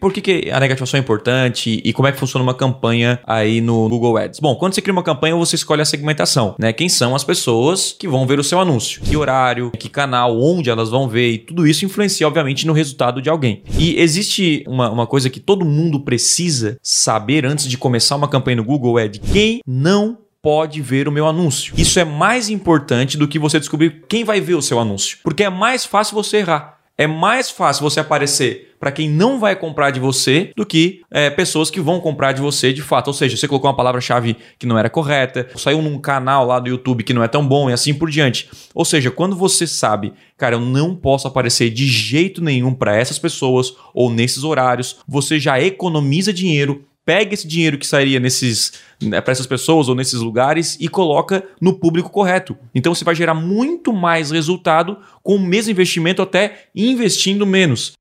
por que, que a negativação é importante e como é que funciona uma campanha aí no Google Ads? Bom, quando você cria uma campanha, você escolhe a segmentação, né? Quem são as pessoas que vão ver o seu anúncio, que horário, que canal, onde elas vão ver, e tudo isso influencia, obviamente, no resultado de alguém. E existe uma, uma coisa que todo mundo precisa saber antes de começar uma campanha no Google é de quem não pode ver o meu anúncio. Isso é mais importante do que você descobrir quem vai ver o seu anúncio, porque é mais fácil você errar. É mais fácil você aparecer para quem não vai comprar de você do que é, pessoas que vão comprar de você de fato. Ou seja, você colocou uma palavra-chave que não era correta, saiu num canal lá do YouTube que não é tão bom e assim por diante. Ou seja, quando você sabe, cara, eu não posso aparecer de jeito nenhum para essas pessoas ou nesses horários, você já economiza dinheiro pega esse dinheiro que sairia nesses né, para essas pessoas ou nesses lugares e coloca no público correto. Então você vai gerar muito mais resultado com o mesmo investimento, até investindo menos.